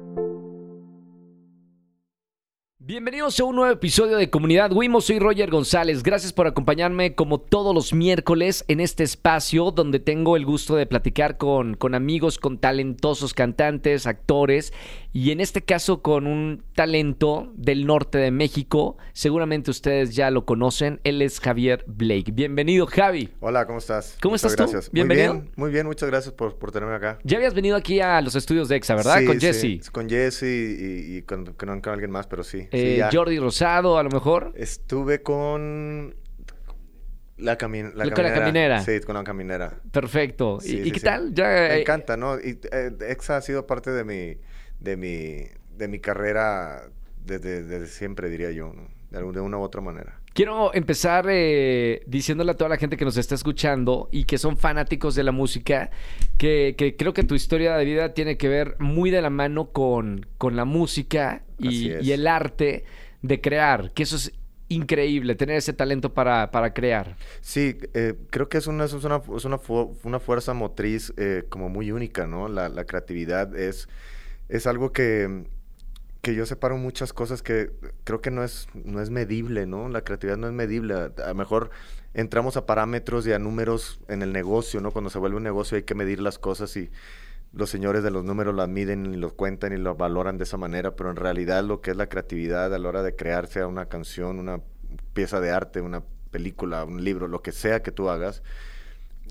you Bienvenidos a un nuevo episodio de Comunidad Wimo. Soy Roger González. Gracias por acompañarme como todos los miércoles en este espacio donde tengo el gusto de platicar con, con amigos, con talentosos cantantes, actores y en este caso con un talento del norte de México. Seguramente ustedes ya lo conocen. Él es Javier Blake. Bienvenido, Javi. Hola, ¿cómo estás? ¿Cómo Muchas estás tú? gracias. Bienvenido. Muy bien, muy bien, muchas gracias por, por tenerme acá. Ya habías venido aquí a los estudios de EXA, ¿verdad? Sí, con sí, Jesse. con Jesse y, y con, con- con alguien más, pero sí. sí, Eh. Jordi Rosado, a lo mejor. Estuve con la, camin la Con la caminera. Sí, con la caminera. Perfecto. ¿Y, Sí, y sí, qué tal? Ya, Me eh, encanta, ¿no? Y eh, EXA ha sido parte de mi, de mi, de mi carrera desde, desde siempre, diría yo, ¿no? De, de una u otra manera. Quiero empezar eh, diciéndole a toda la gente que nos está escuchando y que son fanáticos de la música, que, que creo que tu historia de vida tiene que ver muy de la mano con, con la música y, el arte de crear, que eso es increíble, tener ese talento para, para crear. Sí, eh, creo que es una, es una, es una, fu- una fuerza motriz eh, como muy única, ¿no? La, la creatividad es, es algo que, que yo separo muchas cosas que creo que no es, no es medible, ¿no? La creatividad no es medible. A lo mejor entramos a parámetros y a números en el negocio, ¿no? Cuando se vuelve un negocio hay que medir las cosas y los señores de los números las miden y los cuentan y lo valoran de esa manera, pero en realidad lo que es la creatividad a la hora de crear, sea una canción, una pieza de arte, una película, un libro, lo que sea que tú hagas,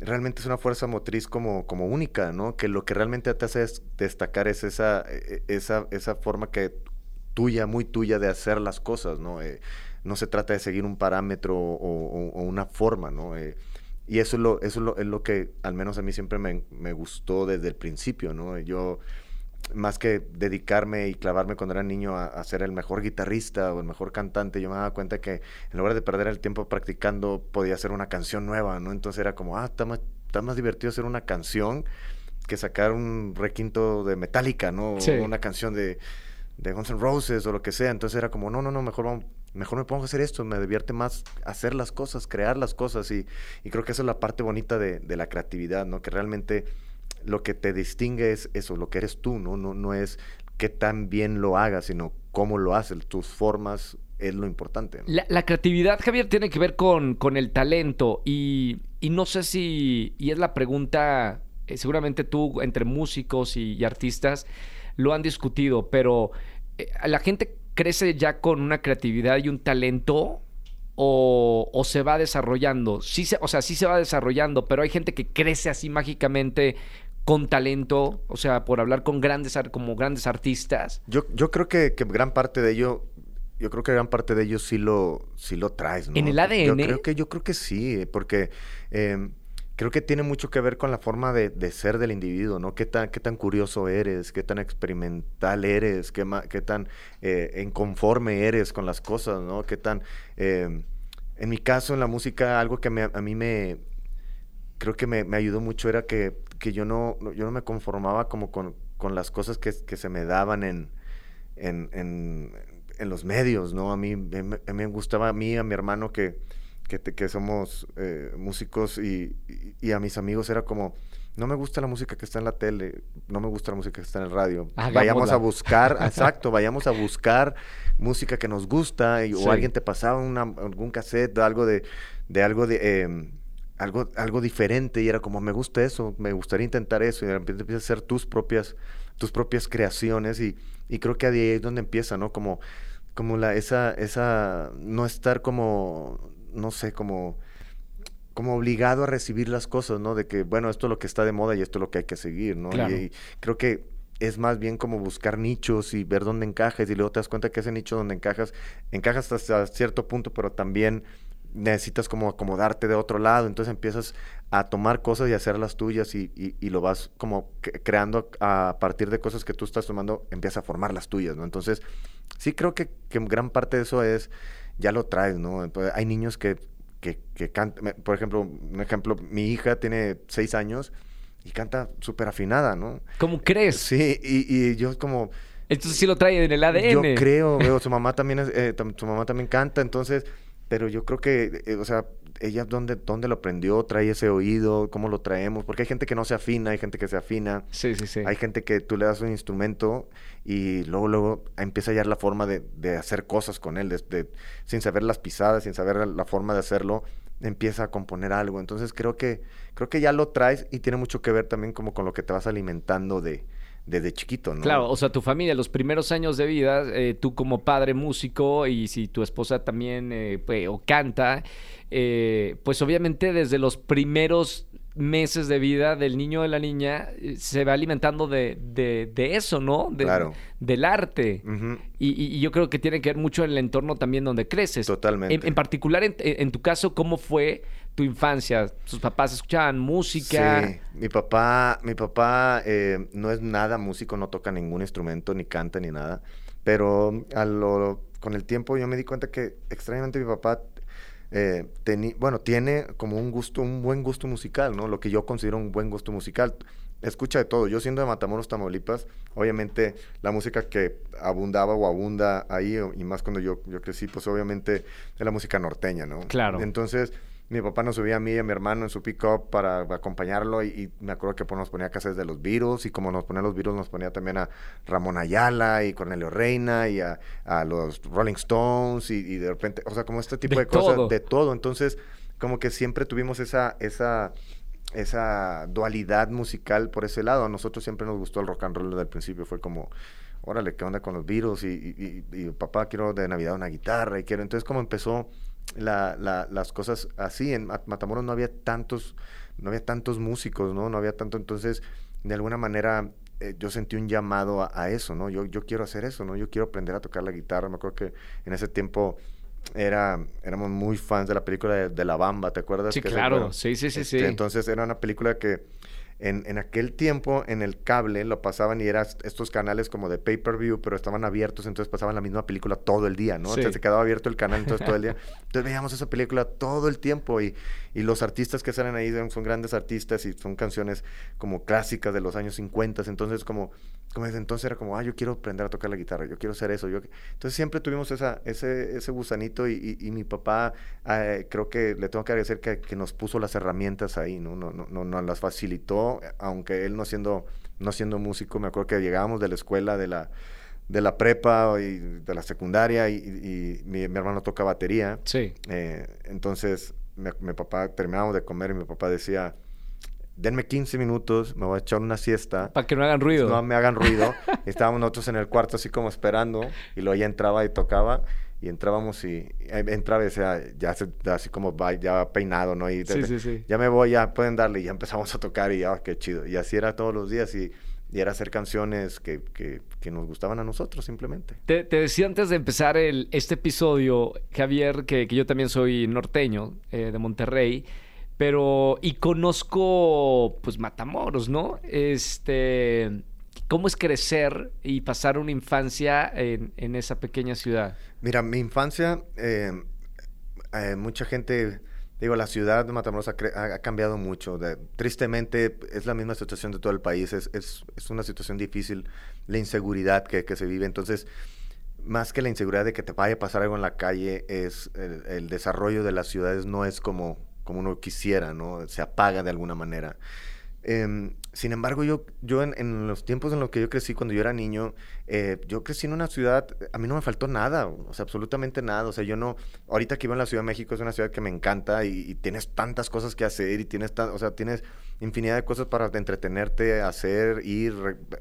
realmente es una fuerza motriz como, como única, ¿no? Que lo que realmente te hace es destacar es esa, eh, esa, esa forma que tuya, muy tuya de hacer las cosas, ¿no? Eh, no se trata de seguir un parámetro o una forma, ¿no? Eh, y eso es lo, eso es lo, es lo que al menos a mí siempre me, me gustó desde el principio, ¿no? Yo, más que dedicarme y clavarme cuando era niño a, a ser el mejor guitarrista o el mejor cantante, yo me daba cuenta que en lugar de perder el tiempo practicando, podía hacer una canción nueva, ¿no? Entonces era como, ah, está más, está más divertido hacer una canción que sacar un requinto de Metallica, ¿no? O una canción de, de Guns N' Roses o lo que sea. Entonces era como, no, no, no, mejor, vamos- mejor me pongo a hacer esto, me divierte más hacer las cosas, crear las cosas. Y, y creo que esa es la parte bonita de, de la creatividad, ¿no? Que realmente lo que te distingue es eso, lo que eres tú, ¿no? No, no es qué tan bien lo hagas, sino cómo lo haces, tus formas es lo importante. La, creatividad, Javier, tiene que ver con, con el talento y, y no sé si, y es la pregunta, eh, seguramente tú entre músicos y, y artistas lo han discutido, pero eh, ¿la gente crece ya con una creatividad y un talento o, o se va desarrollando? Sí se, o sea, sí se va desarrollando, pero hay gente que crece así mágicamente con talento, o sea, por hablar con grandes, como grandes artistas. Yo, yo creo que, que gran parte de ello, yo creo que gran parte de ello sí lo, sí lo traes, ¿no? ¿En el Yo ADN? creo que, yo creo que sí, porque eh, creo que tiene mucho que ver con la forma de, ser del individuo, ¿no? Qué tan, qué tan curioso eres, qué tan experimental eres, qué, tan eh, inconforme eres con las cosas, ¿no? Qué tan... eh, en mi caso, en la música, algo que me- a mí me, creo que me, me ayudó mucho era que, que yo, no, yo no me conformaba como con, con las cosas que, que se me daban en, en, en, en los medios, ¿no? A mí, me- me- a mí me gustaba, a mí, a mi hermano que, que, te- que somos eh, músicos y, y- y a mis amigos era como, no me gusta la música que está en la tele, no me gusta la música que está en el radio. Vayamos a buscar, exacto, vayamos a buscar música que nos gusta y- Sí. o alguien te pasaba una- algún cassette, algo de, de algo de... em, algo, algo diferente y era como, me gusta eso, me gustaría intentar eso, y de repente empiezas a hacer tus propias, tus propias creaciones y, y creo que ahí es donde empieza, ¿no? Como, como la, esa, esa, no estar como, no sé, como, como obligado a recibir las cosas, ¿no? De que, bueno, esto es lo que está de moda y esto es lo que hay que seguir, ¿no? Claro. Y, y creo que es más bien como buscar nichos y ver dónde encajas y luego te das cuenta que ese nicho donde encajas, encajas hasta cierto punto, pero también necesitas como acomodarte de otro lado, entonces empiezas a tomar cosas y hacerlas tuyas y, y- y lo vas como cre- creando a partir de cosas que tú estás tomando, empiezas a formar las tuyas, ¿no? Entonces, sí creo que, que gran parte de eso es, ya lo traes, ¿no? Hay niños que, que, que cantan, por ejemplo, un ejemplo, mi hija tiene seis años y canta súper afinada, ¿no? ¿Cómo crees? Sí, y, y yo como, Entonces sí lo trae en el ADN. yo creo, veo, su mamá también es, eh, su mamá también canta, entonces pero yo creo que, eh, o sea, ella dónde, dónde lo aprendió, trae ese oído, cómo lo traemos, porque hay gente que no se afina, hay gente que se afina. Sí, sí, sí. Hay gente que tú le das un instrumento y luego, luego empieza a hallar la forma de, de hacer cosas con él, de, sin saber las pisadas, sin saber la forma de hacerlo, empieza a componer algo. Entonces creo que, creo que ya lo traes y tiene mucho que ver también como con lo que te vas alimentando de, desde chiquito, ¿no? Claro, o sea, tu familia, los primeros años de vida, eh, tú como padre músico y si tu esposa también eh, pues, o canta, eh, pues obviamente desde los primeros meses de vida del niño o de la niña se va alimentando de, de, eso, ¿no? claro. Del arte. y, yo creo que tiene que ver mucho en el entorno también donde creces. Totalmente. En, particular, en, en, tu caso, ¿cómo fue tu infancia? ¿Tus papás escuchaban música? Sí, mi papá, mi papá eh, no es nada músico, no toca ningún instrumento, ni canta, ni nada. Pero a lo, con el tiempo yo me di cuenta que extrañamente mi papá eh, bueno, tiene como un gusto, un buen gusto musical, ¿no? Lo que yo considero un buen gusto musical. Escucha de todo. Yo siendo de Matamoros, Tamaulipas, obviamente la música que abundaba o abunda ahí, y más cuando yo, yo crecí, pues obviamente es la música norteña, ¿no? Claro. Entonces, mi papá nos subía a mí y a mi hermano en su pick-up para acompañarlo y, me acuerdo que pues, nos ponía casas de los virus y como nos ponía los virus nos ponía también a Ramón Ayala y Cornelio Reina y a, los Rolling Stones y, de repente, o sea, como este tipo de, cosas, de todo. Entonces, como que siempre tuvimos esa, esa, esa dualidad musical por ese lado. A nosotros siempre nos gustó el rock and roll desde el principio, fue como órale, ¿qué onda con los virus? Y, y, papá, quiero de Navidad una guitarra y quiero. Entonces, como empezó la, la, las cosas así. En Matamoros no había tantos, no había tantos músicos, ¿no? No había tanto, entonces, de alguna manera, eh, yo sentí un llamado a, eso, ¿no? Yo, yo quiero hacer eso, ¿no? Yo quiero aprender a tocar la guitarra. Me acuerdo que en ese tiempo era, éramos muy fans de la película de, La Bamba, ¿te acuerdas? Sí, claro, sí, sí, sí, este, sí. Entonces era una película que en, en, aquel tiempo, en el cable, lo pasaban y eran estos canales como de pay-per-view, pero estaban abiertos, entonces pasaban la misma película todo el día, ¿no? Entonces se quedaba abierto el canal entonces todo el día. Entonces veíamos esa película todo el tiempo y, y los artistas que salen ahí son, son, grandes artistas y son canciones como clásicas de los años 50, entonces como, como desde entonces era como, ah, yo quiero aprender a tocar la guitarra, yo quiero hacer eso. Yo... Entonces siempre tuvimos esa, ese, ese gusanito y, y, mi papá, eh, creo que le tengo que agradecer que, que, nos puso las herramientas ahí, ¿no? No, no, no, nos las facilitó aunque él no siendo, no siendo músico, me acuerdo que llegábamos de la escuela, de la, de la prepa y de la secundaria y, mi, hermano toca batería. Sí. Eh, entonces, mi, papá, terminábamos de comer y mi papá decía, denme 15 minutos, me voy a echar una siesta. Para que no hagan ruido. No me hagan ruido. estábamos nosotros en el cuarto así como esperando y luego ya entraba y tocaba y entrábamos y eh, entraba y decía, ya así como va, ya peinado, ¿no? Y sí, sí, sí. ya me voy, ya pueden darle y ya empezamos a tocar y ya, qué chido. Y así era todos los días y, y era hacer canciones que, que, que, nos gustaban a nosotros simplemente. Te, te, decía antes de empezar el, este episodio, Javier, que, que yo también soy norteño eh, de Monterrey, pero y conozco pues Matamoros, ¿no? Este ¿Cómo es crecer y pasar una infancia en, en esa pequeña ciudad? Mira, mi infancia, eh, eh, mucha gente, digo, la ciudad de Matamoros ha, ha cambiado mucho. tristemente, es la misma situación de todo el país. Es, es, es una situación difícil, la inseguridad que, se vive. Entonces, más que la inseguridad de que te vaya a pasar algo en la calle, es el desarrollo de las ciudades no es como, como uno quisiera, ¿no? Se apaga de alguna manera. Eh, sin embargo, yo, yo en, los tiempos en los que yo crecí, cuando yo era niño, eh, yo crecí en una ciudad, a mí no me faltó nada, o sea, absolutamente nada. O sea, yo no, ahorita que vivo en la Ciudad de México, es una ciudad que me encanta y, tienes tantas cosas que hacer y tienes, o sea, tienes infinidad de cosas para entretenerte, hacer, ir,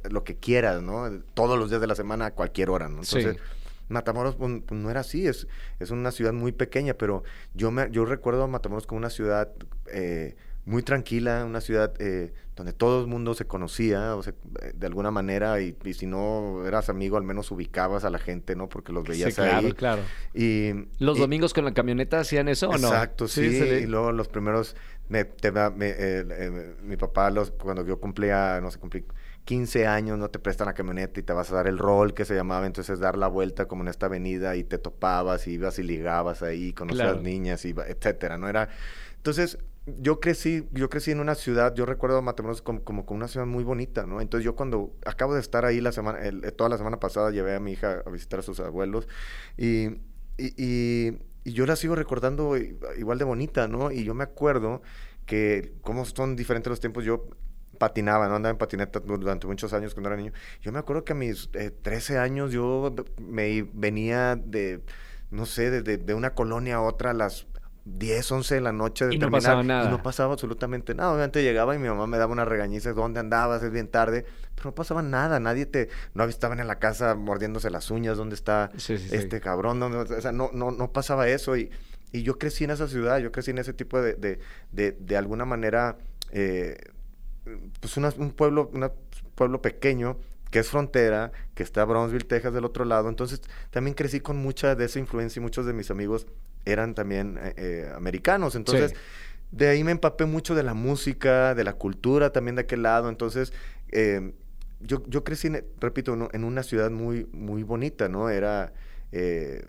lo que quieras, ¿no? Todos los días de la semana, a cualquier hora, ¿no? Entonces, Matamoros pues, pues, no era así, es, es una ciudad muy pequeña, pero yo, me, yo recuerdo a Matamoros como una ciudad... Eh, muy tranquila, una ciudad eh, donde todo el mundo se conocía, o sea, de alguna manera, y, si no eras amigo, al menos ubicabas a la gente, ¿no? Porque los veías sí, claro, ahí. claro. Y, ¿Los domingos con la camioneta hacían eso o no? Exacto, sí. y luego los primeros, me, te, me, eh, mi papá, los, cuando yo cumplía, no sé, cumplí 15 años, no te prestan la camioneta y te vas a dar el rol que se llamaba, entonces dar la vuelta como en esta avenida y te topabas y ibas y ligabas ahí, conocías niñas, y, etcétera, ¿no? Era... Entonces, yo crecí, yo crecí en una ciudad, yo recuerdo Matamoros como, como, una ciudad muy bonita, ¿no? Entonces yo cuando acabo de estar ahí la semana, toda la semana pasada llevé a mi hija a visitar a sus abuelos y, y, y yo la sigo recordando igual de bonita, ¿no? Y yo me acuerdo que como son diferentes los tiempos, yo patinaba, ¿no? Andaba en patineta durante muchos años cuando era niño. Yo me acuerdo que a mis 13 eh, años yo me venía de, no sé, de, de, una colonia a otra a las 10, 11 de la noche de y no pasaba nada. Y no pasaba absolutamente nada. Obviamente llegaba y mi mamá me daba una regañiza, ¿dónde andabas? Es bien tarde. Pero no pasaba nada, nadie te... No estaban en la casa mordiéndose las uñas, ¿dónde está este cabrón? o sea, no, no, no pasaba eso. Y, y yo crecí en esa ciudad, yo crecí en ese tipo de, de, de, de alguna manera... Eh, pues un pueblo, un pueblo pequeño que es frontera, que está Brownsville, Texas del otro lado. Entonces también crecí con mucha de esa influencia y muchos de mis amigos eran también eh, eh, americanos. Entonces de ahí me empapé mucho de la música, de la cultura también de aquel lado. Entonces em, yo, yo crecí, repito, en una ciudad muy, muy bonita, ¿no? Era eh,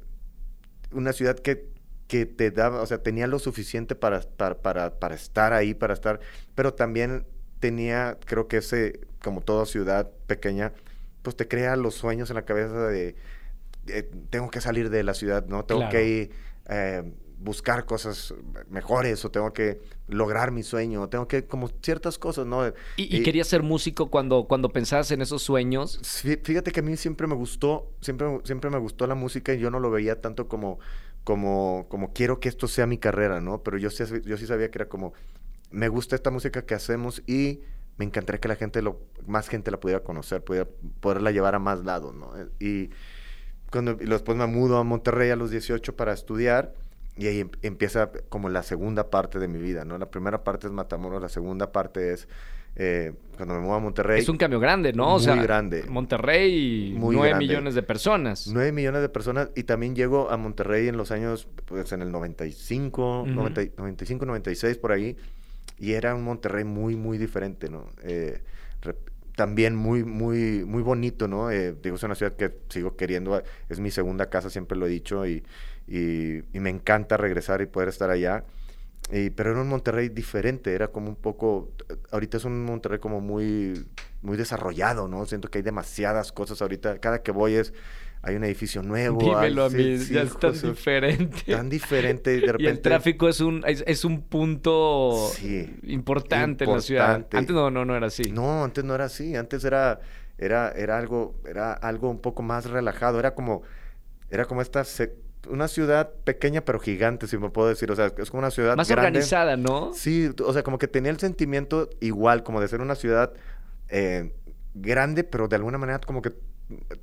una ciudad que que te daba, o sea, tenía lo suficiente para, para, para, para estar ahí, para estar, pero también tenía, creo que ese, como toda ciudad pequeña, pues te crea los sueños en la cabeza de, tengo que salir de la ciudad, ¿no? Tengo que ir, eh, buscar cosas mejores o tengo que lograr mi sueño, tengo que, como ciertas cosas, ¿no? ¿Y, y, querías ser músico cuando, cuando pensabas en esos sueños? Fíjate que a mí siempre me gustó, siempre, siempre me gustó la música y yo no lo veía tanto como, como, como quiero que esto sea mi carrera, ¿no? Pero yo yo sí sabía que era como, me gusta esta música que hacemos y me encantaría que la gente, lo, más gente la pudiera conocer, pudiera, poderla llevar a más lados, ¿no? Y cuando después me mudo a Monterrey a los 18 para estudiar y ahí em, empieza como la segunda parte de mi vida, ¿no? La primera parte es Matamoros, la segunda parte es eh, cuando me mudo a Monterrey. Es un cambio grande, ¿no? Muy grande. Monterrey, muy 9 millones de personas. 9 millones de personas. Y también llego a Monterrey en los años, pues en el 95, 95, 96, por ahí. Y era un Monterrey muy, muy diferente, ¿no? Eh, también muy, muy, muy bonito, ¿no? Eh, digo, es una ciudad que sigo queriendo, es mi segunda casa, siempre lo he dicho, y, y, me encanta regresar y poder estar allá. Y, pero era un Monterrey diferente, era como un poco, ahorita es un Monterrey como muy, muy desarrollado, ¿no? Siento que hay demasiadas cosas ahorita, cada que voy es hay un edificio nuevo. Dímelo a mí, ya es tan diferente. Tan diferente y de repente... Y el tráfico es un, es, un punto importante, en la ciudad. Antes no, no, no era así. No, antes no era así. Antes era, era, era, algo, era algo un poco más relajado. Era como, era como esta... una ciudad pequeña pero gigante, si me puedo decir. O sea, es como una ciudad Más organizada, ¿no? Sí, o sea, como que tenía el sentimiento igual, como de ser una ciudad eh, grande, pero de alguna manera como que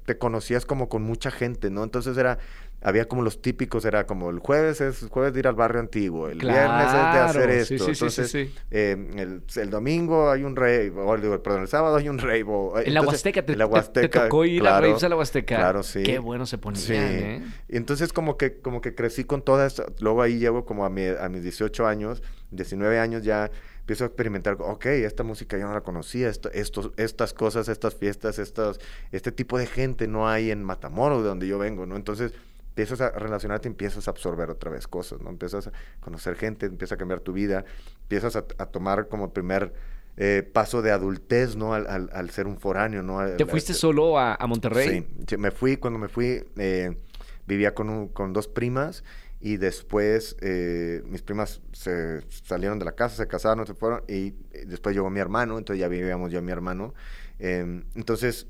te conocías como con mucha gente, ¿no? Entonces era, había como los típicos, era como el jueves es jueves de ir al barrio antiguo, el viernes es de hacer esto, sí, entonces eh, el, domingo hay un rey, o, perdón, el sábado hay un rey. en la Huasteca, te, te, tocó ir claro, a raves a la Huasteca. Claro, sí. Qué bueno se ponía, ¿eh? Y entonces como que, como que crecí con todas, luego ahí llego como a, mi, a mis 18 años, 19 años ya empiezo a experimentar, ok, esta música yo no la conocía, esto, estas cosas, estas fiestas, estos, este tipo de gente no hay en Matamoros, de donde yo vengo, ¿no? Entonces empiezas a relacionarte, empiezas a absorber otra vez cosas, ¿no? Empiezas a conocer gente, empieza a cambiar tu vida, empiezas a, tomar como primer eh, paso de adultez, ¿no? Al, ser un foráneo, ¿no? ¿Te fuiste solo a, Monterrey? Sí, me fui, cuando me fui, eh, vivía con, con dos primas y después eh, mis primas se salieron de la casa, se casaron, se fueron y después llegó mi hermano, entonces ya vivíamos yo y mi hermano. Em, entonces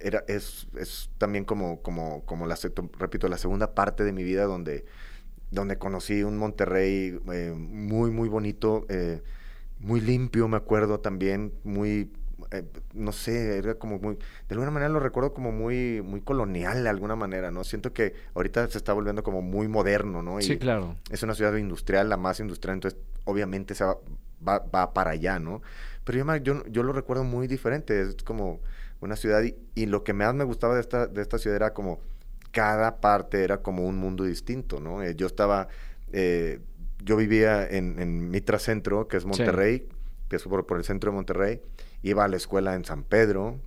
era, es, es, también como, como, como la, repito, la segunda parte de mi vida donde, donde conocí un Monterrey eh, muy, muy bonito, eh, muy limpio, me acuerdo también, muy eh, no sé, era como muy, de alguna manera lo recuerdo como muy, muy colonial de alguna manera, ¿no? Siento que ahorita se está volviendo como muy moderno, ¿no? sí, claro. Es una ciudad industrial, la más industrial, entonces obviamente se va, va, para allá, ¿no? Pero yo, yo, yo, lo recuerdo muy diferente, es como una ciudad y, lo que más me gustaba de esta, de esta ciudad era como cada parte era como un mundo distinto, ¿no? Eh, yo estaba, eh, yo vivía en, en Mitra Centro, que es Monterrey, es por, por el centro de Monterrey, iba a la escuela en San Pedro,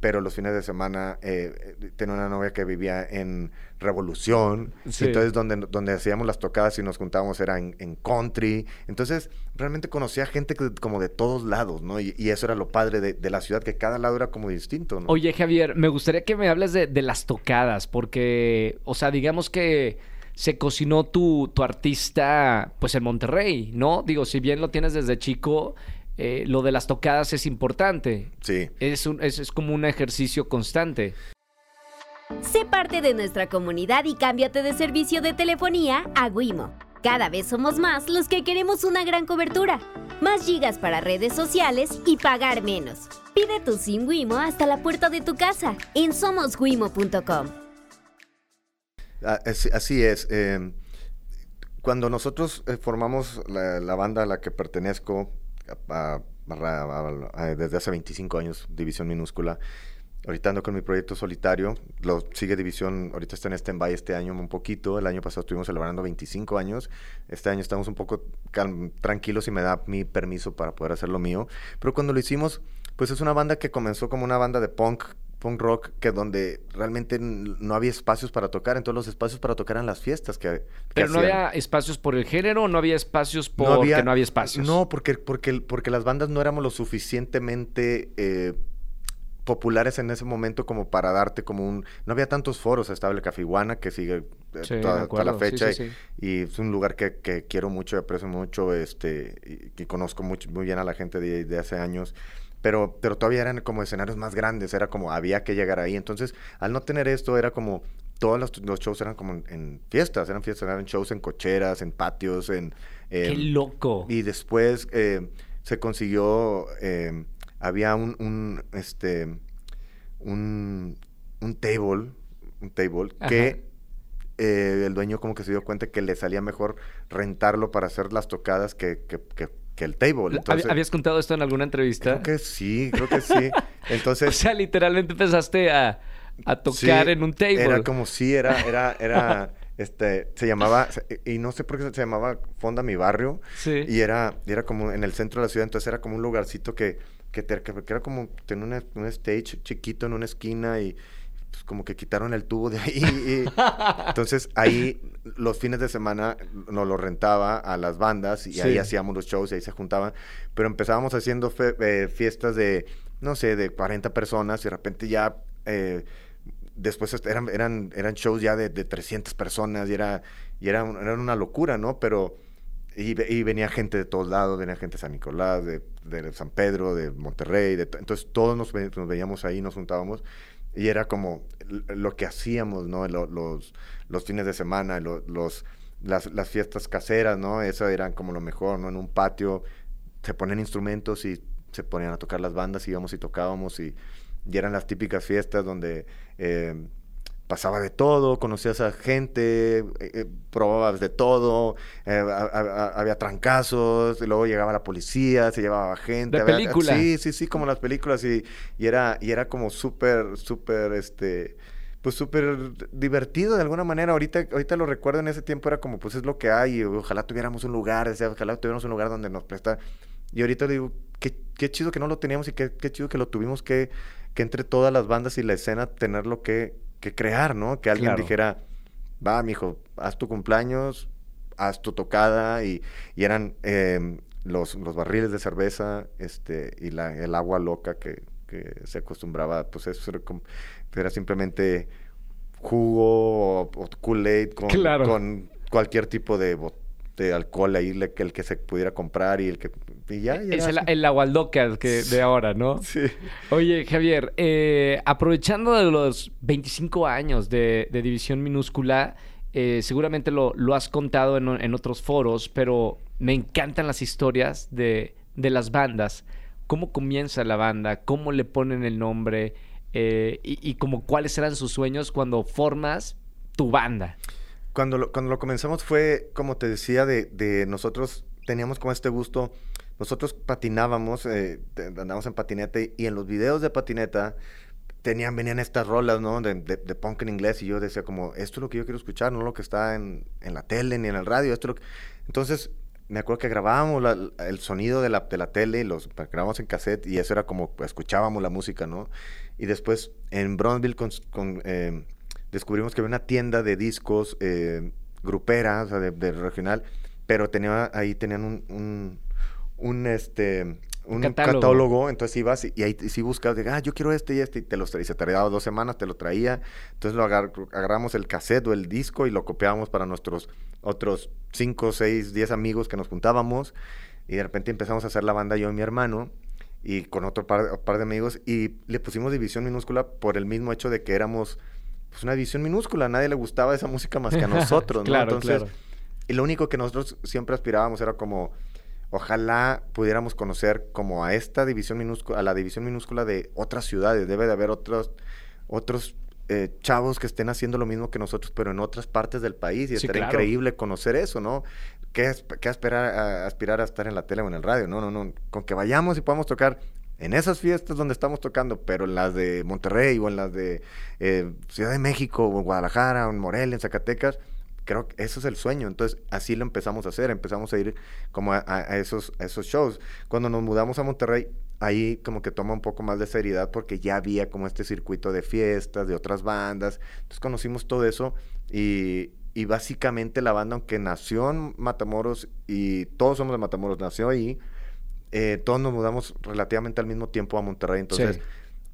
pero los fines de semana eh, tenía una novia que vivía en Revolución, entonces donde, donde hacíamos las tocadas y nos juntábamos era en, country, entonces realmente conocía gente como de todos lados, ¿no? Y, eso era lo padre de, la ciudad, que cada lado era como distinto, ¿no? Oye Javier, me gustaría que me hables de, de las tocadas, porque, o sea, digamos que se cocinó tu, tu artista, pues en Monterrey, ¿no? Digo, si bien lo tienes desde chico, eh, lo de las tocadas es importante. Sí. Es, un, es, es como un ejercicio constante. Sé parte de nuestra comunidad y cámbiate de servicio de telefonía a Wimo. Cada vez somos más los que queremos una gran cobertura, más gigas para redes sociales y pagar menos. Pide tu SIM Wimo hasta la puerta de tu casa en somoswimo.com. Ah, Así es. eh, cuando nosotros eh, formamos la, banda a la que pertenezco desde hace 25 años, División Minúscula, ahorita ando con mi proyecto solitario, lo sigue División, ahorita está en stand-by este año un poquito, el año pasado estuvimos celebrando 25 años, este año estamos un poco tranquilos y me da mi permiso para poder hacer lo mío, pero cuando lo hicimos, pues es una banda que comenzó como una banda de punk, punk rock, que donde realmente no había espacios para tocar, entonces los espacios para tocar eran las fiestas que, que Pero no había espacios por el género, no había espacios No porque no había, espacios. No, porque, porque, porque las bandas no éramos lo suficientemente eh, populares en ese momento como para darte como un... No había tantos foros, estaba el Café Iguana, que sigue eh, Sí, toda, la fecha, sí, y- sí. y es un lugar que, que quiero mucho y aprecio mucho, este, y, y conozco mucho, muy bien a la gente de, de hace años. Pero, pero todavía eran como escenarios más grandes, era como había que llegar ahí. Entonces, al no tener esto, era como todos los, los shows eran como en, en fiestas, eran fiestas, eran shows en cocheras, en patios, en... ¡Qué em, loco! y después eh, se consiguió, eh, había un, un, este, un, un table, un table Ajá. que eh, el dueño como que se dio cuenta que le salía mejor rentarlo para hacer las tocadas que, que, que- que el table. ¿Hab- Entonces, ¿Habías contado esto en alguna entrevista? creo que sí, creo que sí. Entonces, O sea, literalmente empezaste a, a tocar Sí, en un table. Era como si era, era, era, este, se llamaba, y no sé por qué se llamaba Fonda Mi Barrio. Sí. Y era, y era como en el centro de la ciudad, entonces era como un lugarcito que, que, te- que era como tener un stage chiquito en una esquina y pues, como que quitaron el tubo de ahí. y- entonces ahí los fines de semana nos lo rentaba a las bandas y ahí hacíamos los shows y ahí se juntaban. Pero empezábamos haciendo fe- eh, fiestas de, no sé, de 40 personas y de repente ya... eh, después eran, eran, eran shows ya de, de 300 personas y era, y era, era una locura, ¿no? Pero... Y, ve- y venía gente de todos lados, venía gente de San Nicolás, de, de San Pedro, de Monterrey, de to- entonces todos nos, nos veíamos ahí, nos juntábamos y era como lo que hacíamos, ¿no? Lo- los, los fines de semana, lo- los, las, las fiestas caseras, ¿no? Eso eran como lo mejor, ¿no? En un patio se ponían instrumentos y se ponían a tocar las bandas, íbamos y tocábamos y, y eran las típicas fiestas donde eh, pasaba de todo, conocías a gente, eh, eh, probabas de todo, eh, a- había trancazos, y luego llegaba la policía, se llevaba gente. De había- película. Sí, sí, sí, como las películas y, y era, y era como súper, súper, este, pues súper divertido de alguna manera. Ahorita, ahorita lo recuerdo, en ese tiempo era como, pues es lo que hay, y ojalá tuviéramos un lugar, o sea, ojalá tuviéramos un lugar donde nos presta. Y ahorita digo, qué, qué chido que no lo teníamos y qué, qué chido que lo tuvimos que, que entre todas las bandas y la escena tenerlo que, que crear, ¿no? Que alguien Claro. dijera, va, mijo, haz tu cumpleaños, haz tu tocada, y, y eran em, los, los barriles de cerveza este, y la, el agua loca que, que se acostumbraba, pues eso era, simplemente jugo o, o Kool-Aid con, Claro. con cualquier tipo de, de alcohol ahí, le- que el que se pudiera comprar y el que... Y ya, y es el, el agualdoca que de ahora, ¿no? Sí. Oye, Javier, eh, aprovechando de los 25 años de, de División Minúscula, eh, seguramente lo, lo has contado en, en otros foros, pero me encantan las historias de, de las bandas. ¿Cómo comienza la banda? ¿Cómo le ponen el nombre? Eh, y, y como cuáles eran sus sueños cuando formas tu banda. Cuando lo, cuando lo comenzamos fue, como te decía, de, de nosotros teníamos como este gusto, nosotros patinábamos, eh, andábamos en patinete y en los videos de patineta tenían, venían estas rolas, ¿no? De, punk en inglés y yo decía como, esto es lo que yo quiero escuchar, no lo que está en, la tele ni en el radio, esto es lo que... Entonces, me acuerdo que grabábamos el sonido de la, de la tele, los grabábamos en cassette y eso era como, pues, escuchábamos la música, ¿no? Y después en Bronzeville con, eh, descubrimos que había una tienda de discos eh, grupera, o sea, de, regional, pero tenía, ahí tenían un, un, este, un catálogo. entonces ibas y, ahí sí buscabas, de, ah, yo quiero este y este, y te los traía, se tardaba dos semanas, te lo traía, entonces lo agarramos el cassette o el disco y lo copiábamos para nuestros otros cinco, seis, diez amigos que nos juntábamos, y de repente empezamos a hacer la banda yo y mi hermano, y con otro par, par de amigos, y le pusimos división minúscula por el mismo hecho de que éramos pues, una división minúscula, a nadie le gustaba esa música más que a nosotros, ¿no? claro, Entonces, y lo único que nosotros siempre aspirábamos era como ojalá pudiéramos conocer como a esta división minúscula, a la división minúscula de otras ciudades. Debe de haber otros, otros eh, chavos que estén haciendo lo mismo que nosotros, pero en otras partes del país. Y estaría increíble conocer eso, ¿no? ¿Qué, qué aspirar, a, aspirar a estar en la tele o en el radio? No, no, no. Con que vayamos y podamos tocar en esas fiestas donde estamos tocando, pero en las de Monterrey o en las de eh, Ciudad de México o en Guadalajara o en Morelia, en Zacatecas, creo que eso es el sueño. Entonces, así lo empezamos a hacer. Empezamos a ir como a, esos, esos shows. Cuando nos mudamos a Monterrey, ahí como que toma un poco más de seriedad porque ya había como este circuito de fiestas, de otras bandas. Entonces, conocimos todo eso y, y básicamente la banda, aunque nació en Matamoros y todos somos de Matamoros, nació ahí, eh, todos nos mudamos relativamente al mismo tiempo a Monterrey. Entonces,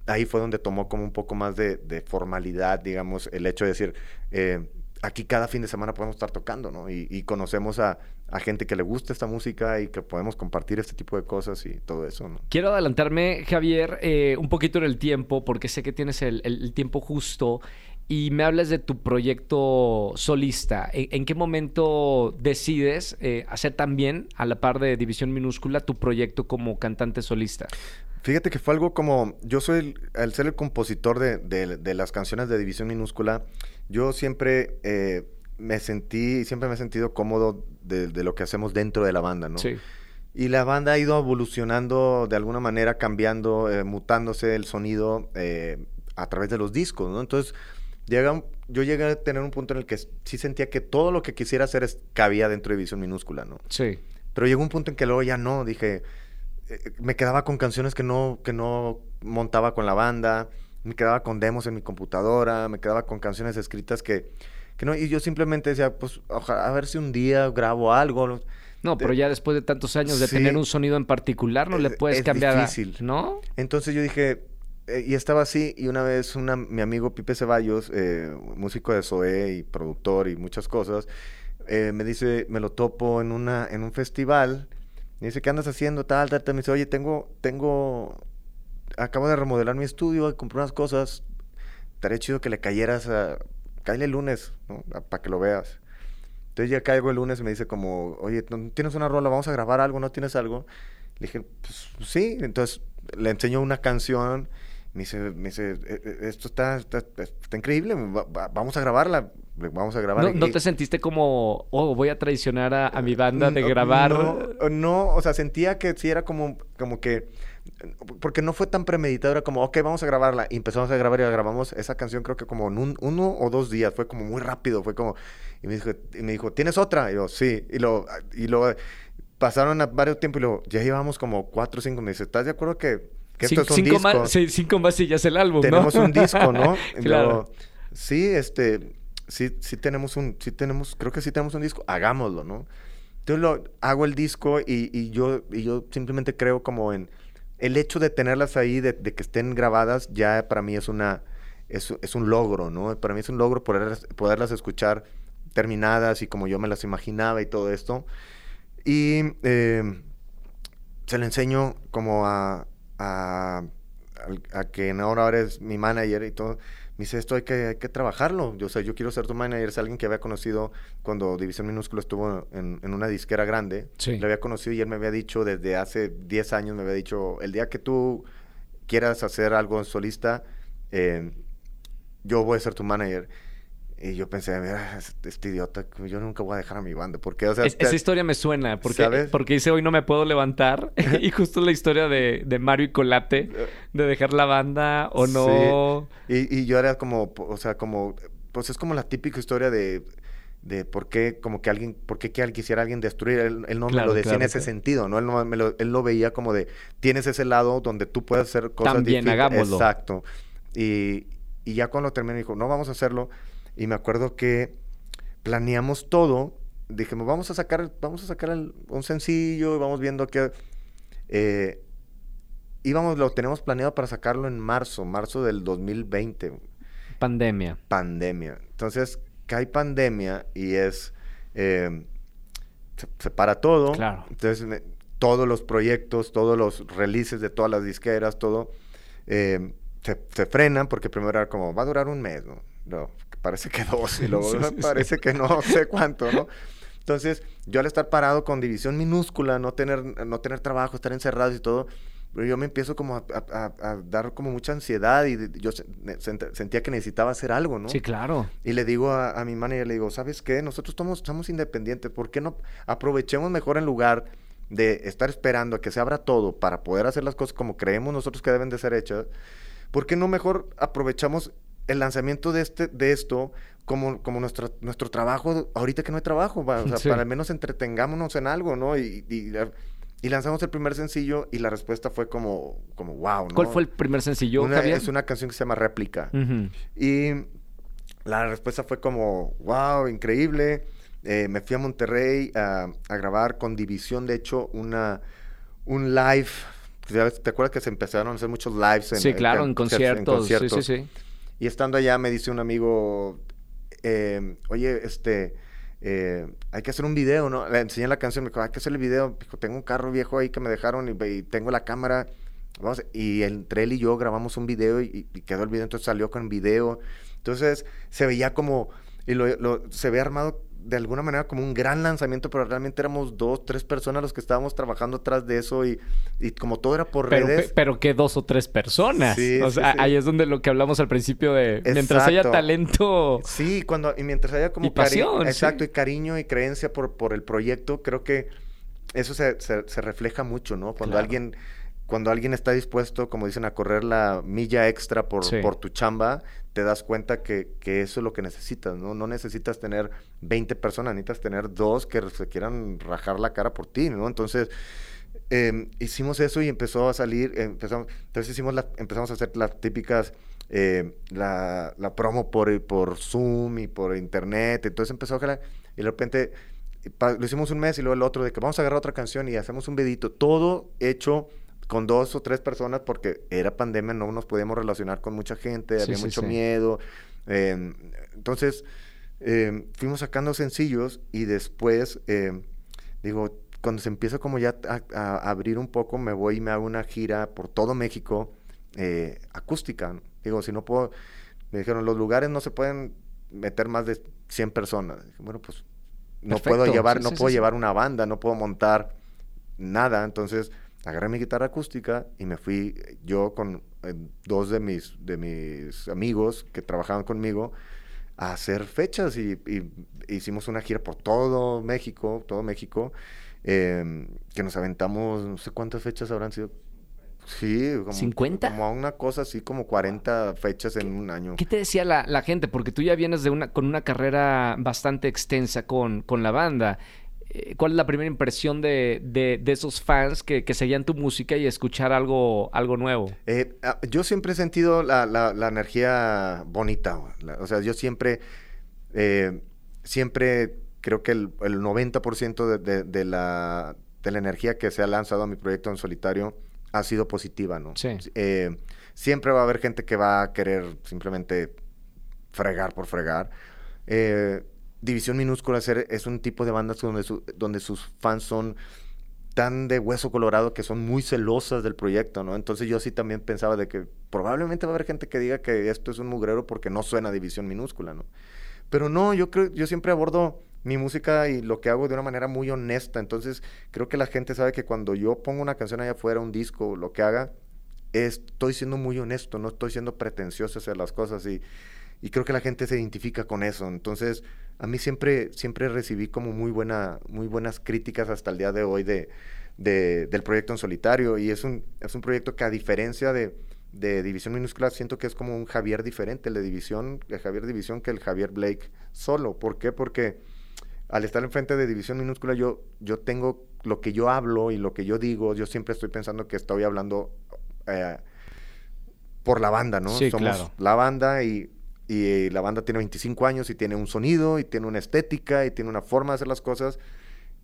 ahí fue donde tomó como un poco más de, de formalidad, digamos, el hecho de decir, eh, aquí cada fin de semana podemos estar tocando, ¿no? Y, conocemos a, gente que le gusta esta música y que podemos compartir este tipo de cosas y todo eso, ¿no? Quiero adelantarme, Javier, eh, un poquito en el tiempo, porque sé que tienes el, tiempo justo y me hablas de tu proyecto solista. ¿En, qué momento decides eh, hacer también, a la par de División Minúscula, tu proyecto como cantante solista? Fíjate que fue algo como, yo soy, el, ser el compositor de, de las canciones de División Minúscula, yo siempre eh, me sentí, siempre me he sentido cómodo de, lo que hacemos dentro de la banda, ¿no? Sí. Y la banda ha ido evolucionando de alguna manera, cambiando, eh, mutándose el sonido eh, a través de los discos, ¿no? Entonces, llega yo llegué a tener un punto en el que sí sentía que todo lo que quisiera hacer cabía dentro de Visión Minúscula, ¿no? Sí. Pero llegó un punto en que luego ya no, dije, me quedaba con canciones que no, que no montaba con la banda, me quedaba con demos en mi computadora, me quedaba con canciones escritas que, que no, y yo simplemente decía, pues, ojalá, a ver si un día grabo algo. No, pero ya después de tantos años de tener un sonido en particular, no le puedes cambiar. difícil. ¿No? Entonces yo dije, eh, y estaba así, y una vez una, mi amigo Pipe Ceballos, eh, músico de Zoé y productor y muchas cosas, eh, me dice, me lo topo en, una, en un festival, me dice, ¿qué andas haciendo? Tal, tal, tal. Me dice, oye, tengo, tengo acabo de remodelar mi estudio, compré unas cosas. Estaría chido que le cayeras a. Cállale el lunes, ¿no? Para que lo veas. Entonces ya caigo el lunes y me dice como, oye, ¿tienes una rola? ¿Vamos a grabar algo? ¿No tienes algo? Le dije, pues sí. Entonces le enseño una canción. Me dice, me dice e, e, esto está, está, increíble, vamos a grabarla. Vamos a grabar. ¿No, te sentiste como, oh, voy a traicionar a, mi banda de grabar? No, no, o sea, sentía que sí era como, como que porque no fue tan premeditado, era como, ok, vamos a grabarla. Y empezamos a grabar y la grabamos esa canción creo que como en uno o dos días, fue como muy rápido, fue como, y me dijo, y me dijo ¿tienes otra? Y yo, sí, y lo, y lo pasaron a varios tiempos y luego, ya llevamos como cuatro o cinco, me dice, ¿estás de acuerdo que, que esto es un cinco disco? Más, sí, cinco más y ya es el álbum, Tenemos un disco, ¿no? claro. sí, este, sí, sí tenemos un, sí tenemos, creo que sí tenemos un disco, hagámoslo, ¿no? Entonces lo, hago el disco y, y yo, y yo simplemente creo como en el hecho de tenerlas ahí, de, que estén grabadas, ya para mí es una es, es, un logro, ¿no? Para mí es un logro poder, poderlas escuchar terminadas y como yo me las imaginaba y todo esto. Y eh, se le enseño como a, a, a, a que ahora eres mi manager y todo me dice, esto hay que, hay que trabajarlo. Yo, o sea, yo quiero ser tu manager. Es alguien que había conocido cuando División Minúscula estuvo en, en una disquera grande. Sí. Le había conocido y él me había dicho desde hace 10 años, me había dicho, el día que tú quieras hacer algo solista, eh, yo voy a ser tu manager. Y yo pensé, mira, este, idiota, yo nunca voy a dejar a mi banda. Porque, o sea, esa historia me suena, porque, porque dice hoy no me puedo levantar. y justo la historia de, de, Mario y Colate, de dejar la banda o no. Sí. Y, y, yo era como, o sea, como, pues es como la típica historia de, de por qué, como que alguien, por qué que alguien quisiera alguien destruir. Él, no me lo decía en ese sentido, ¿no? Él, no me lo, él lo veía como de, tienes ese lado donde tú puedes hacer cosas También, hagámoslo. Exacto. Y, y ya cuando terminé, dijo, no, vamos a hacerlo y me acuerdo que planeamos todo. Dijimos, vamos a sacar, vamos a sacar un sencillo y vamos viendo que... Eh, íbamos, lo tenemos planeado para sacarlo en marzo, marzo del 2020. Pandemia. Pandemia. Entonces, cae pandemia y es... Eh, se, para todo. Claro. Entonces, todos los proyectos, todos los releases de todas las disqueras, todo, eh, se, se, frenan porque primero era como, va a durar un mes, ¿no? No, parece que dos y luego parece que no sé cuánto, ¿no? Entonces, yo al estar parado con división minúscula, no tener, no tener trabajo, estar encerrado y todo, yo me empiezo como a, dar como mucha ansiedad y yo sentía que necesitaba hacer algo, ¿no? Sí, claro. Y le digo a, mi manager, le digo, ¿sabes qué? Nosotros somos, somos independientes, ¿por qué no aprovechemos mejor en lugar de estar esperando a que se abra todo para poder hacer las cosas como creemos nosotros que deben de ser hechas? ¿Por qué no mejor aprovechamos el lanzamiento de, este, de esto como, como nuestro, nuestro trabajo, ahorita que no hay trabajo, o sea, para al menos entretengámonos en algo, ¿no? Y, y, lanzamos el primer sencillo y la respuesta fue como, como wow, ¿no? ¿Cuál fue el primer sencillo, Es una canción que se llama Réplica. Y la respuesta fue como, wow, increíble. Eh, me fui a Monterrey a, a, grabar con División, de hecho, una, un live. ¿Te acuerdas que se empezaron a hacer muchos lives? En, sí, claro, en, conciertos. en conciertos. Sí, sí, sí. Y estando allá me dice un amigo, eh, oye, este, eh, hay que hacer un video, ¿no? Le enseñé la canción, me dijo, hay que hacer el video. Dijo, tengo un carro viejo ahí que me dejaron y, tengo la cámara. Vamos, y entre él y yo grabamos un video y, quedó el video, entonces salió con video. Entonces se veía como, y lo, se ve armado de alguna manera como un gran lanzamiento, pero realmente éramos dos, tres personas los que estábamos trabajando atrás de eso y, y como todo era por pero, redes. Pero que dos o tres personas. Sí, o sea, ahí es donde lo que hablamos al principio de mientras haya talento. Sí, cuando, y mientras haya como y pasión. Exacto, y cariño y creencia por, por el proyecto, creo que eso se, se, refleja mucho, ¿no? Cuando alguien cuando alguien está dispuesto, como dicen, a correr la milla extra por, por tu chamba, te das cuenta que, que, eso es lo que necesitas, ¿no? No necesitas tener 20 personas, necesitas tener dos que se quieran rajar la cara por ti, ¿no? Entonces, em, hicimos eso y empezó a salir, empezamos, entonces hicimos la, empezamos a hacer las típicas, eh, la, la, promo por, por Zoom y por internet, entonces empezó a jalar, y de repente lo hicimos un mes y luego el otro de que vamos a agarrar otra canción y hacemos un vidito, todo hecho con dos o tres personas porque era pandemia, no nos podíamos relacionar con mucha gente, había mucho miedo. Em, entonces, em, fuimos sacando sencillos y después, em, digo, cuando se empieza como ya a, abrir un poco, me voy y me hago una gira por todo México eh, acústica. Digo, si no puedo, me dijeron, los lugares no se pueden meter más de 100 personas. bueno, pues no puedo llevar, no puedo llevar una banda, no puedo montar nada. Entonces, agarré mi guitarra acústica y me fui yo con eh, dos de mis, de mis amigos que trabajaban conmigo a hacer fechas y, hicimos una gira por todo México, todo México, em, que nos aventamos, no sé cuántas fechas habrán sido. Sí, como, ¿50? Como una cosa así, como 40 fechas en un año. ¿Qué te decía la, la, gente? Porque tú ya vienes de una, con una carrera bastante extensa con, con la banda. Eh, ¿Cuál es la primera impresión de, de, esos fans que, que, seguían tu música y escuchar algo, algo nuevo? Eh, ah, yo siempre he sentido la, la, energía bonita. o sea, yo siempre, eh, siempre creo que el, el 90% de, de, la, de la energía que se ha lanzado a mi proyecto en solitario ha sido positiva, ¿no? Sí. siempre va a haber gente que va a querer simplemente fregar por fregar. Eh, División Minúscula es un tipo de bandas donde, donde sus fans son tan de hueso colorado que son muy celosas del proyecto, ¿no? Entonces yo sí también pensaba de que probablemente va a haber gente que diga que esto es un mugrero porque no suena División Minúscula, ¿no? Pero no, yo creo, yo siempre abordo mi música y lo que hago de una manera muy honesta. Entonces creo que la gente sabe que cuando yo pongo una canción allá afuera, un disco, lo que haga, estoy siendo muy honesto, no estoy siendo pretencioso hacer las cosas y y creo que la gente se identifica con eso. Entonces, a mí siempre, siempre recibí como muy, buena, muy buenas críticas hasta el día de hoy de, del proyecto en solitario y es un, es un proyecto que a diferencia de, de División Minúscula siento que es como un Javier diferente, el de División, el Javier División que el Javier Blake solo. ¿Por qué? Porque al estar enfrente de División Minúscula yo, yo tengo lo que yo hablo y lo que yo digo, yo siempre estoy pensando que estoy hablando eh, por la banda, ¿no? Sí, Somos claro. la banda y y la banda tiene 25 años y tiene un sonido y tiene una estética y tiene una forma de hacer las cosas.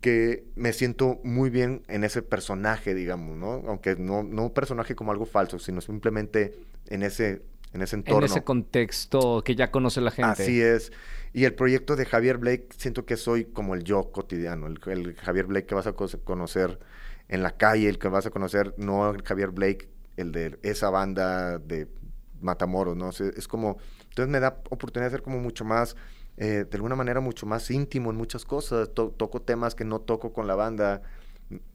que me siento muy bien en ese personaje, digamos, ¿no? Aunque no, no un personaje como algo falso, sino simplemente en ese, en ese entorno. En ese contexto que ya conoce la gente. Así es. Y el proyecto de Javier Blake, siento que soy como el yo cotidiano, el, el Javier Blake que vas a conocer en la calle, el que vas a conocer, no el Javier Blake, el de esa banda de Matamoros, ¿no? es como, entonces me da oportunidad de ser como mucho más eh, de alguna manera mucho más íntimo en muchas cosas. toco temas que no toco con la banda.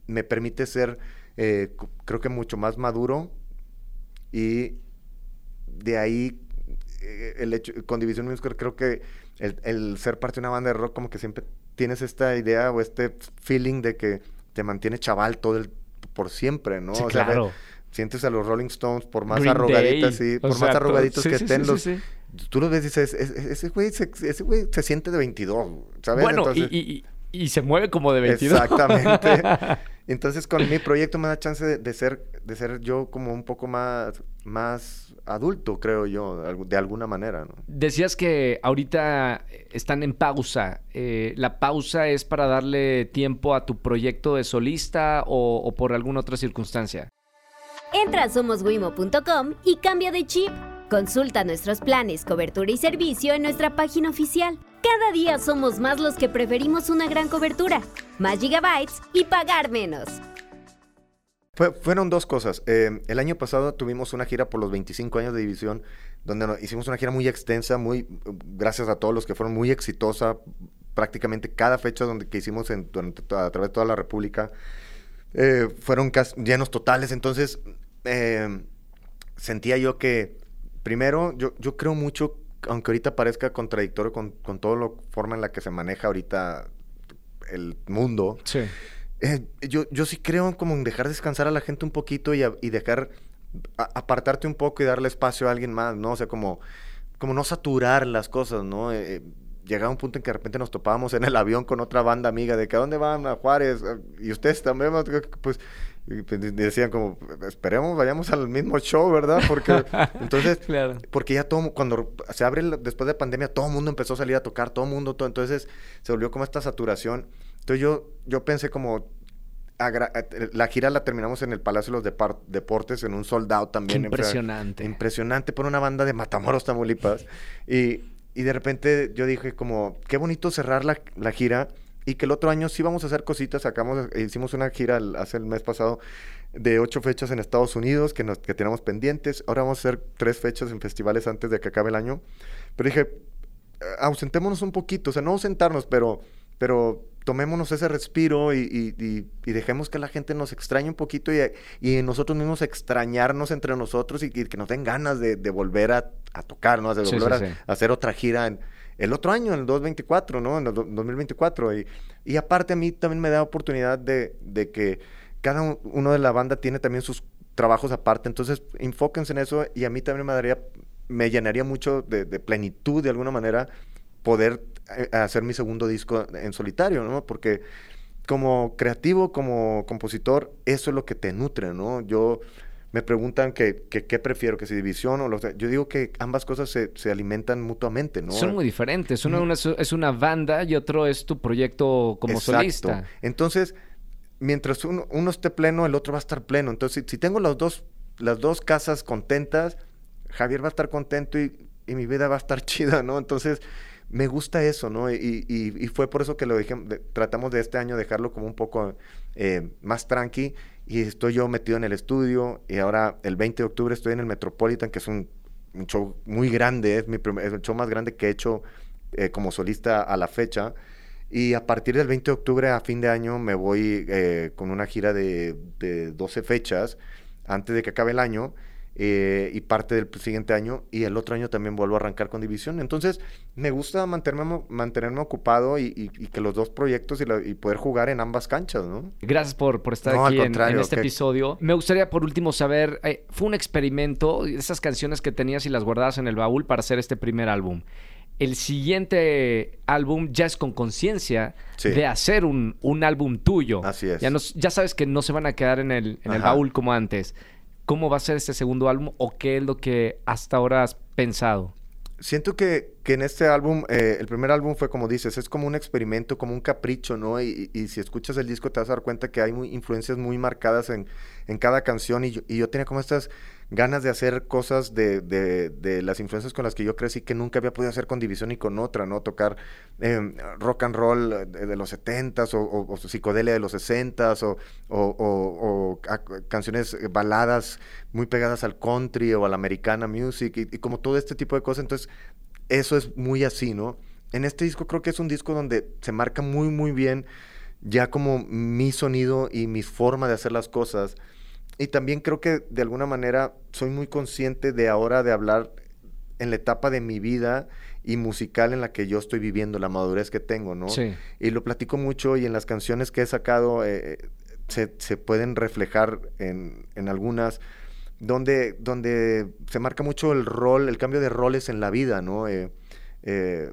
Me permite ser, eh, creo que mucho más maduro y de ahí eh, el hecho, con División Musical creo que el, ser parte de una banda de rock como que siempre tienes esta idea o este feeling de que te mantiene chaval todo el por siempre, ¿no? o sea, sientes a los Rolling Stones por más arrugaditas, sí, por más arrugaditos que estén los tú lo ves y dices, ese güey se, ese güey se siente de 22, ¿sabes? Bueno, y, y, se mueve como de 22. Exactamente. Entonces, con mi proyecto me da chance de, ser, de ser yo como un poco más, más adulto, creo yo, de alguna manera. ¿no? Decías que ahorita están en pausa. Eh, ¿La pausa es para darle tiempo a tu proyecto de solista o, o por alguna otra circunstancia? Entra a somoswimo.com y cambia de chip. Consulta nuestros planes, cobertura y servicio en nuestra página oficial. Cada día somos más los que preferimos una gran cobertura, más gigabytes y pagar menos. fueron dos cosas. Eh, el año pasado tuvimos una gira por los 25 años de división, donde hicimos una gira muy extensa, muy gracias a todos los que fueron muy exitosa. Prácticamente cada fecha donde que hicimos a través de toda la República eh, fueron llenos totales. Entonces eh, sentía yo que primero, yo, yo creo mucho, aunque ahorita parezca contradictorio con, con toda la forma en la que se maneja ahorita el mundo. Sí. Eh, yo, yo sí creo como en dejar descansar a la gente un poquito y, y dejar apartarte un poco y darle espacio a alguien más, ¿no? O sea, como, como no saturar las cosas, ¿no? Eh, eh, llegaba un punto en que de repente nos topábamos en el avión con otra banda amiga de que a dónde van a Juárez y ustedes también pues y pues, decían como, esperemos, vayamos al mismo show, ¿verdad? Porque entonces, porque ya todo, cuando se abre después de pandemia, todo el mundo empezó a salir a tocar, todo el mundo, todo, entonces se volvió como esta saturación. Entonces yo, yo pensé como, la gira la terminamos en el Palacio de los Deportes, en un sold out también. impresionante. impresionante por una banda de Matamoros, Tamaulipas. Y, y de repente yo dije como, qué bonito cerrar la, la gira y que el otro año sí vamos a hacer cositas. Sacamos, hicimos una gira hace el mes pasado de ocho fechas en Estados Unidos que, nos, que tenemos pendientes. Ahora vamos a hacer tres fechas en festivales antes de que acabe el año. Pero dije, eh, ausentémonos un poquito, o sea, no ausentarnos, pero, pero tomémonos ese respiro y, y, dejemos que la gente nos extrañe un poquito y, y nosotros mismos extrañarnos entre nosotros y, que nos den ganas de, volver a, a tocar, ¿no? De volver a, hacer otra gira en, el otro año, en el 2024, ¿no? En el 2024. Y, y aparte a mí también me da oportunidad de, de que cada uno de la banda tiene también sus trabajos aparte. Entonces, enfóquense en eso y a mí también me daría, me llenaría mucho de, plenitud de alguna manera poder eh, hacer mi segundo disco en solitario, ¿no? Porque como creativo, como compositor, eso es lo que te nutre, ¿no? Yo me preguntan que, qué prefiero, que si división o lo Yo digo que ambas cosas se, se alimentan mutuamente, ¿no? Son muy diferentes. Uno es una banda y otro es tu proyecto como solista. Entonces, mientras uno, uno, esté pleno, el otro va a estar pleno. Entonces, si, tengo las dos, las dos casas contentas, Javier va a estar contento y, mi vida va a estar chida, ¿no? Entonces, me gusta eso, ¿no? Y, y, fue por eso que lo dije, tratamos de este año dejarlo como un poco eh, más tranqui y estoy yo metido en el estudio y ahora el 20 de octubre estoy en el Metropolitan, que es un, show muy grande, es, mi es el show más grande que he hecho eh, como solista a la fecha. Y a partir del 20 de octubre a fin de año me voy eh, con una gira de, de 12 fechas antes de que acabe el año eh, y parte del siguiente año y el otro año también vuelvo a arrancar con división. Entonces me gusta mantenerme, mantenerme ocupado y, que los dos proyectos y, poder jugar en ambas canchas, ¿no? Gracias por, por estar aquí en, este episodio. Me gustaría por último saber, eh, fue un experimento, esas canciones que tenías y las guardabas en el baúl para hacer este primer álbum el siguiente álbum ya es con conciencia de hacer un, un, álbum tuyo. Así es. Ya, ya sabes que no se van a quedar en el, en el baúl como antes cómo va a ser este segundo álbum o qué es lo que hasta ahora has pensado? siento que, que en este álbum, eh, el primer álbum fue como dices, es como un experimento, como un capricho, ¿no? Y, y si escuchas el disco te vas a dar cuenta que hay influencias muy marcadas en, en cada canción y yo tenía como estas ganas de hacer cosas de, de, las influencias con las que yo crecí que nunca había podido hacer con División y con otra, ¿no? Tocar eh, rock and roll de, los 70s o, psicodelia de los 60s o, o canciones eh, baladas muy pegadas al country o a la americana music y, y como todo este tipo de cosas. Entonces, eso es muy así, ¿no? En este disco creo que es un disco donde se marca muy, muy bien ya como mi sonido y mi forma de hacer las cosas y también creo que de alguna manera soy muy consciente de ahora de hablar en la etapa de mi vida y musical en la que yo estoy viviendo, la madurez que tengo, ¿no? Sí. Y lo platico mucho y en las canciones que he sacado eh, se, se, pueden reflejar en, en, algunas, donde, donde se marca mucho el rol, el cambio de roles en la vida, ¿no? Eh, eh,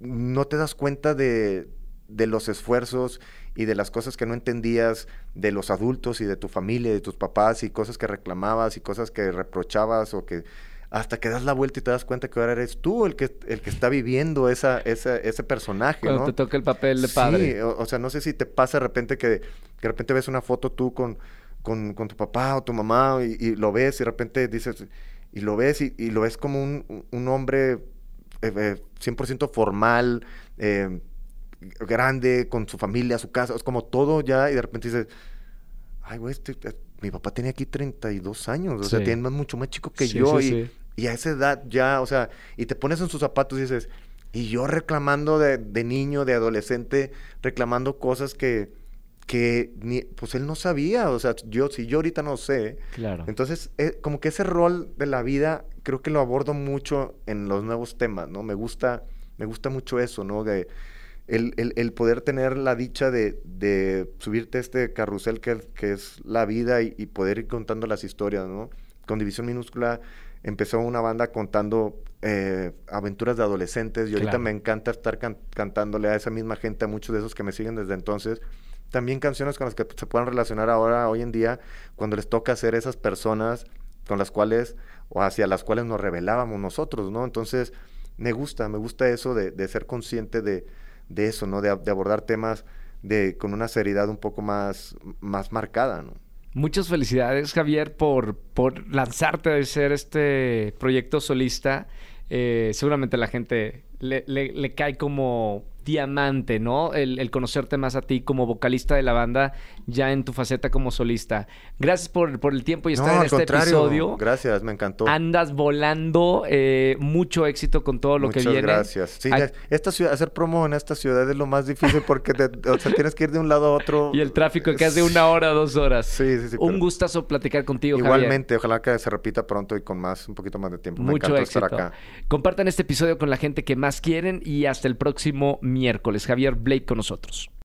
no te das cuenta de, de los esfuerzos y de las cosas que no entendías de los adultos y de tu familia, de tus papás y cosas que reclamabas y cosas que reprochabas o que hasta que das la vuelta y te das cuenta que ahora eres tú el que, el que está viviendo esa, esa ese personaje. Cuando ¿no? te toca el papel de padre. Sí, o, o, sea, no sé si te pasa de repente que, que de repente ves una foto tú con, con, con tu papá o tu mamá y, y, lo ves y de repente dices, y lo ves y, y lo ves como un, un hombre eh, eh, 100% formal, eh, grande, con su familia, su casa, es como todo ya, y de repente dices, ay, güey, este, mi papá tenía aquí 32 años, o sí. sea, tiene mucho más chico que sí, yo, sí, y, y, a esa edad ya, o sea, y te pones en sus zapatos y dices, y yo reclamando de, de niño, de adolescente, reclamando cosas que, que ni, pues él no sabía, o sea, yo, si yo ahorita no sé, claro. entonces, eh, como que ese rol de la vida, creo que lo abordo mucho en los nuevos temas, ¿no? Me gusta, me gusta mucho eso, ¿no? De, el, el, el, poder tener la dicha de, de subirte a este carrusel que, que es la vida y, y, poder ir contando las historias, ¿no? Con División Minúscula empezó una banda contando eh, aventuras de adolescentes y ahorita claro. me encanta estar can cantándole a esa misma gente, a muchos de esos que me siguen desde entonces. También canciones con las que se puedan relacionar ahora, hoy en día, cuando les toca ser esas personas con las cuales, o hacia las cuales nos revelábamos nosotros, ¿no? Entonces, me gusta, me gusta eso de, de ser consciente de, de eso, ¿no? De, abordar temas de, con una seriedad un poco más, más marcada, ¿no? Muchas felicidades, Javier, por, por lanzarte a hacer este proyecto solista. Eh, seguramente la gente le, le, le, cae como diamante, ¿no? El, el, conocerte más a ti como vocalista de la banda, ya en tu faceta como solista. Gracias por, por el tiempo y estar no, en este episodio. Gracias, me encantó. Andas volando, eh, mucho éxito con todo lo Muchas que viene. gracias. Sí, Ay esta ciudad, hacer promo en esta ciudad es lo más difícil porque te, o sea, tienes que ir de un lado a otro. y el tráfico que hace una hora, dos horas. Sí, sí, sí. Un pero... gustazo platicar contigo, Igualmente, Javier. ojalá que se repita pronto y con más, un poquito más de tiempo. Mucho me éxito. estar acá. Compartan este episodio con la gente que quieren y hasta el próximo miércoles. Javier Blake con nosotros.